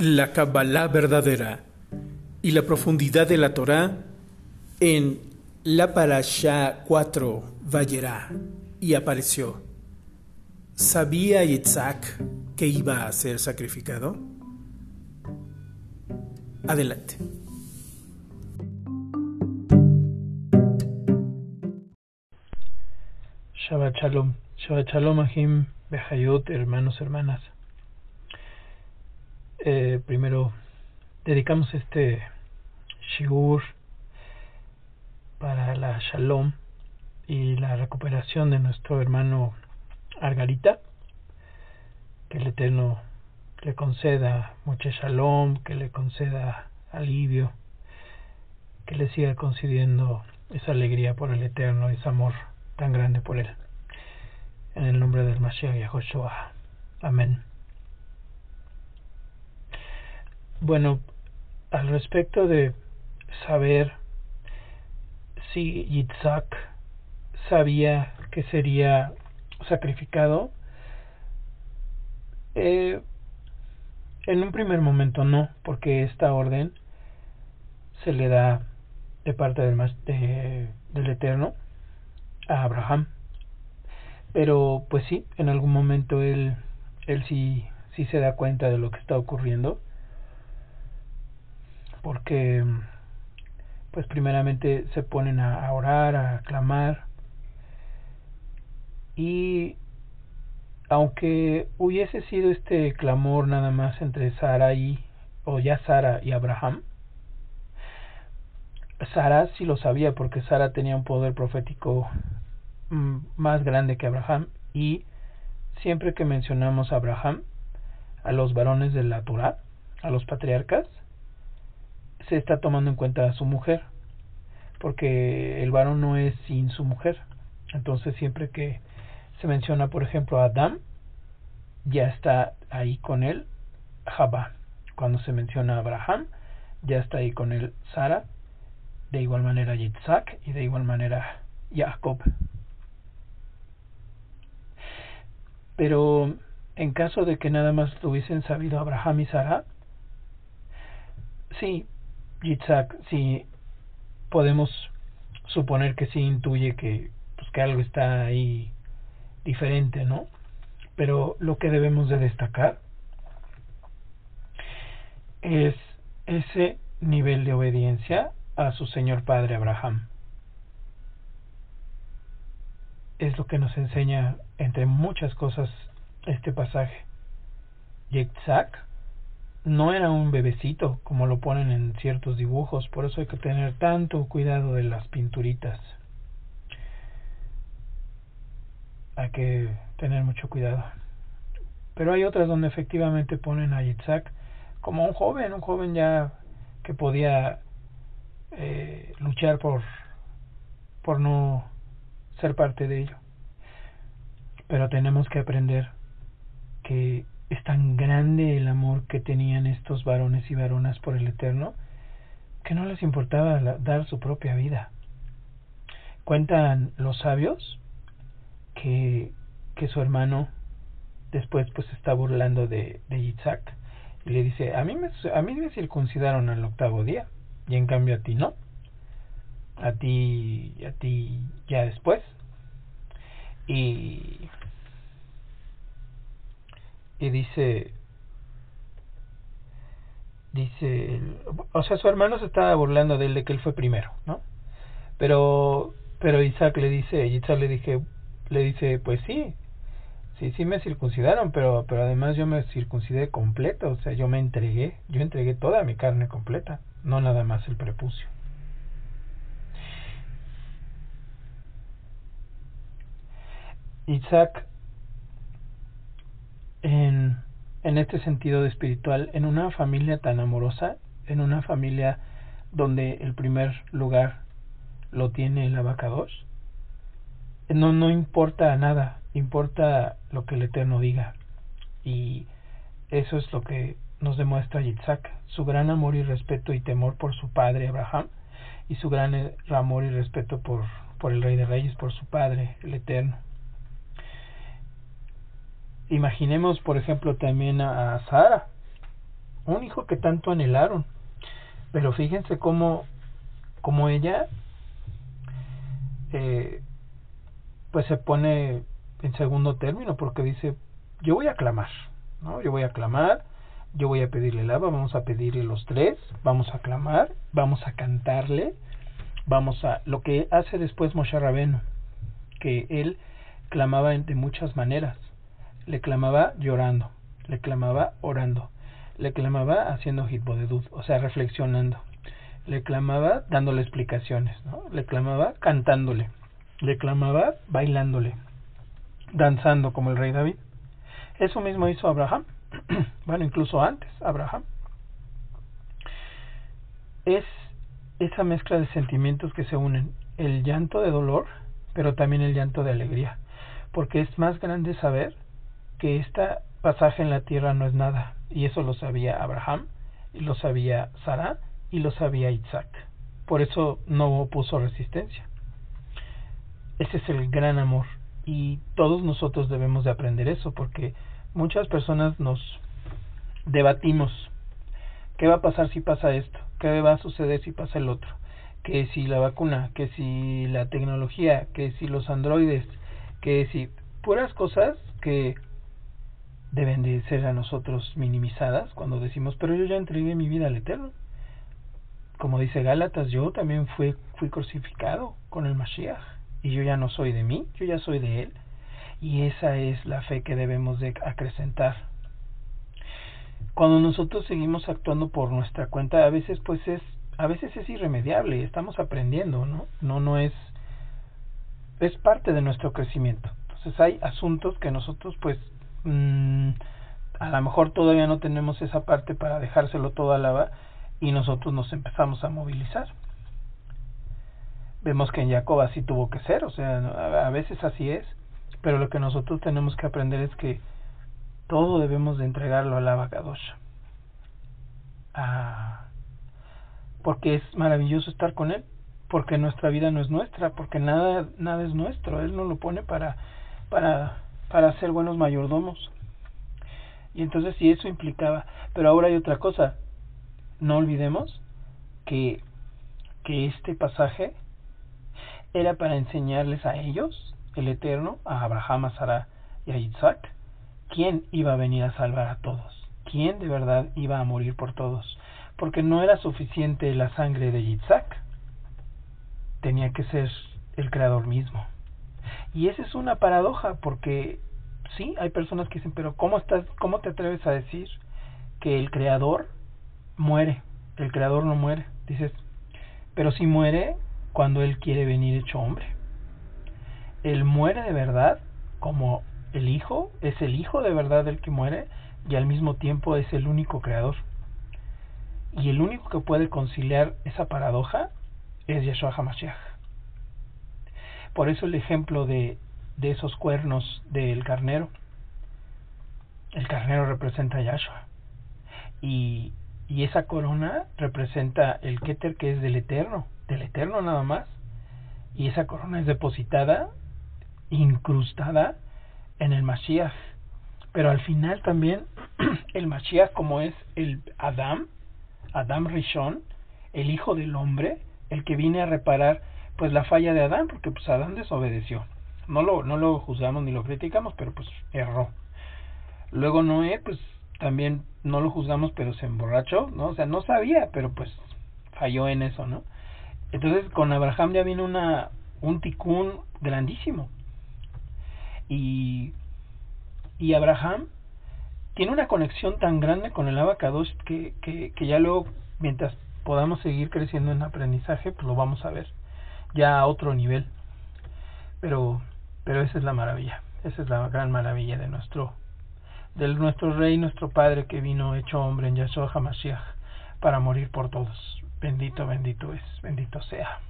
la Kabbalah verdadera y la profundidad de la Torah en la Parashá 4 Vayera y apareció. ¿Sabía Yitzhak que iba a ser sacrificado? Adelante. Shabbat Shalom. Shabbat Shalom Ahim Behayot, hermanos, hermanas. Eh, primero, dedicamos este shiur para la Shalom y la recuperación de nuestro hermano Argarita. Que el Eterno le conceda mucho Shalom, que le conceda alivio, que le siga concediendo esa alegría por el Eterno, ese amor tan grande por él. En el nombre del Mashiach Yahushua. Amén. Bueno, al respecto de saber si Yitzhak sabía que sería sacrificado, eh, en un primer momento no, porque esta orden se le da de parte del, de, del Eterno a Abraham. Pero pues sí, en algún momento él, él sí, sí se da cuenta de lo que está ocurriendo porque pues primeramente se ponen a orar, a clamar. Y aunque hubiese sido este clamor nada más entre Sara y o ya Sara y Abraham, Sara sí lo sabía porque Sara tenía un poder profético mm, más grande que Abraham. Y siempre que mencionamos a Abraham, a los varones de la Torah, a los patriarcas, se está tomando en cuenta a su mujer, porque el varón no es sin su mujer. Entonces siempre que se menciona, por ejemplo, a Adán, ya está ahí con él Jabá. Cuando se menciona a Abraham, ya está ahí con él Sara, de igual manera Yitzhak y de igual manera Jacob. Pero en caso de que nada más tuviesen sabido Abraham y Sara, sí, Yitzhak sí podemos suponer que sí intuye que, pues, que algo está ahí diferente, ¿no? Pero lo que debemos de destacar es ese nivel de obediencia a su señor padre Abraham. Es lo que nos enseña, entre muchas cosas, este pasaje. Yitzhak no era un bebecito como lo ponen en ciertos dibujos, por eso hay que tener tanto cuidado de las pinturitas. Hay que tener mucho cuidado. Pero hay otras donde efectivamente ponen a Yitzhak como un joven, un joven ya que podía eh, luchar por, por no ser parte de ello. Pero tenemos que aprender que es tan grande el amor que tenían estos varones y varonas por el Eterno que no les importaba dar su propia vida. Cuentan los sabios que, que su hermano después pues está burlando de, de Yitzhak y le dice, a mí, me, a mí me circuncidaron al octavo día y en cambio a ti no. A ti, a ti ya después. Y y dice dice o sea su hermano se estaba burlando de él de que él fue primero no pero pero Isaac le dice Isaac le dije le dice pues sí sí sí me circuncidaron pero pero además yo me circuncidé completo o sea yo me entregué yo entregué toda mi carne completa no nada más el prepucio. Isaac en, en este sentido de espiritual, en una familia tan amorosa, en una familia donde el primer lugar lo tiene el abacados, no, no importa nada, importa lo que el Eterno diga. Y eso es lo que nos demuestra Yitzhak, su gran amor y respeto y temor por su padre Abraham, y su gran amor y respeto por, por el Rey de Reyes, por su padre, el Eterno. Imaginemos, por ejemplo, también a Sara, un hijo que tanto anhelaron. Pero fíjense cómo, cómo ella eh, pues se pone en segundo término porque dice, yo voy a clamar, ¿no? Yo voy a clamar, yo voy a pedirle el agua, vamos a pedirle los tres, vamos a clamar, vamos a cantarle, vamos a lo que hace después Moshe Rabeno, que él clamaba de muchas maneras. Le clamaba llorando, le clamaba orando, le clamaba haciendo hitbodedud, o sea, reflexionando. Le clamaba dándole explicaciones. Le clamaba cantándole, le clamaba bailándole, danzando como el rey David. Eso mismo hizo Abraham. bueno, incluso antes, Abraham. Es esa mezcla de sentimientos que se unen, el llanto de dolor, pero también el llanto de alegría, porque es más grande saber que este pasaje en la tierra no es nada, y eso lo sabía Abraham, y lo sabía Sara, y lo sabía Isaac. Por eso no opuso resistencia. Ese es el gran amor, y todos nosotros debemos de aprender eso, porque muchas personas nos debatimos. Qué va a pasar si pasa esto, qué va a suceder si pasa el otro, que si la vacuna, que si la tecnología, que si los androides, que si puras cosas que deben de ser a nosotros minimizadas cuando decimos, pero yo ya entregué mi vida al Eterno. Como dice Gálatas, yo también fui, fui crucificado con el Mashiach y yo ya no soy de mí, yo ya soy de él y esa es la fe que debemos de acrecentar. Cuando nosotros seguimos actuando por nuestra cuenta, a veces pues es a veces es irremediable, estamos aprendiendo, ¿no? No no es es parte de nuestro crecimiento. Entonces hay asuntos que nosotros pues mmm, a lo mejor todavía no tenemos esa parte para dejárselo todo a la y nosotros nos empezamos a movilizar. Vemos que en Jacob así tuvo que ser, o sea, a veces así es pero lo que nosotros tenemos que aprender es que todo debemos de entregarlo a la Abacadosh. Ah, porque es maravilloso estar con Él, porque nuestra vida no es nuestra, porque nada, nada es nuestro, Él nos lo pone para, para, para ser buenos mayordomos. Y entonces si eso implicaba, pero ahora hay otra cosa, no olvidemos que, que este pasaje era para enseñarles a ellos el Eterno a Abraham, a Sara y a Isaac, quién iba a venir a salvar a todos, quién de verdad iba a morir por todos, porque no era suficiente la sangre de Isaac, tenía que ser el Creador mismo. Y esa es una paradoja, porque sí, hay personas que dicen, pero ¿cómo, estás, cómo te atreves a decir que el Creador muere? El Creador no muere. Dices, pero si muere cuando Él quiere venir hecho hombre. Él muere de verdad como el Hijo, es el Hijo de verdad el que muere y al mismo tiempo es el único creador. Y el único que puede conciliar esa paradoja es Yeshua HaMashiach. Por eso el ejemplo de, de esos cuernos del carnero. El carnero representa a Yahshua. Y, y esa corona representa el Keter que es del Eterno, del Eterno nada más. Y esa corona es depositada incrustada en el Mashiach. Pero al final también el Mashiach como es el Adam, Adam Rishon, el hijo del hombre, el que viene a reparar pues la falla de Adán, porque pues Adán desobedeció. No lo, no lo juzgamos ni lo criticamos, pero pues erró. Luego Noé, pues también no lo juzgamos, pero se emborrachó, ¿no? O sea, no sabía, pero pues falló en eso, ¿no? Entonces con Abraham ya viene una, un ticún grandísimo y, y Abraham tiene una conexión tan grande con el abacados que, que, que ya luego, mientras podamos seguir creciendo en aprendizaje, pues lo vamos a ver ya a otro nivel. Pero, pero esa es la maravilla, esa es la gran maravilla de nuestro, de nuestro Rey, nuestro Padre que vino hecho hombre en Yahshua HaMashiach para morir por todos. Bendito, bendito es, bendito sea.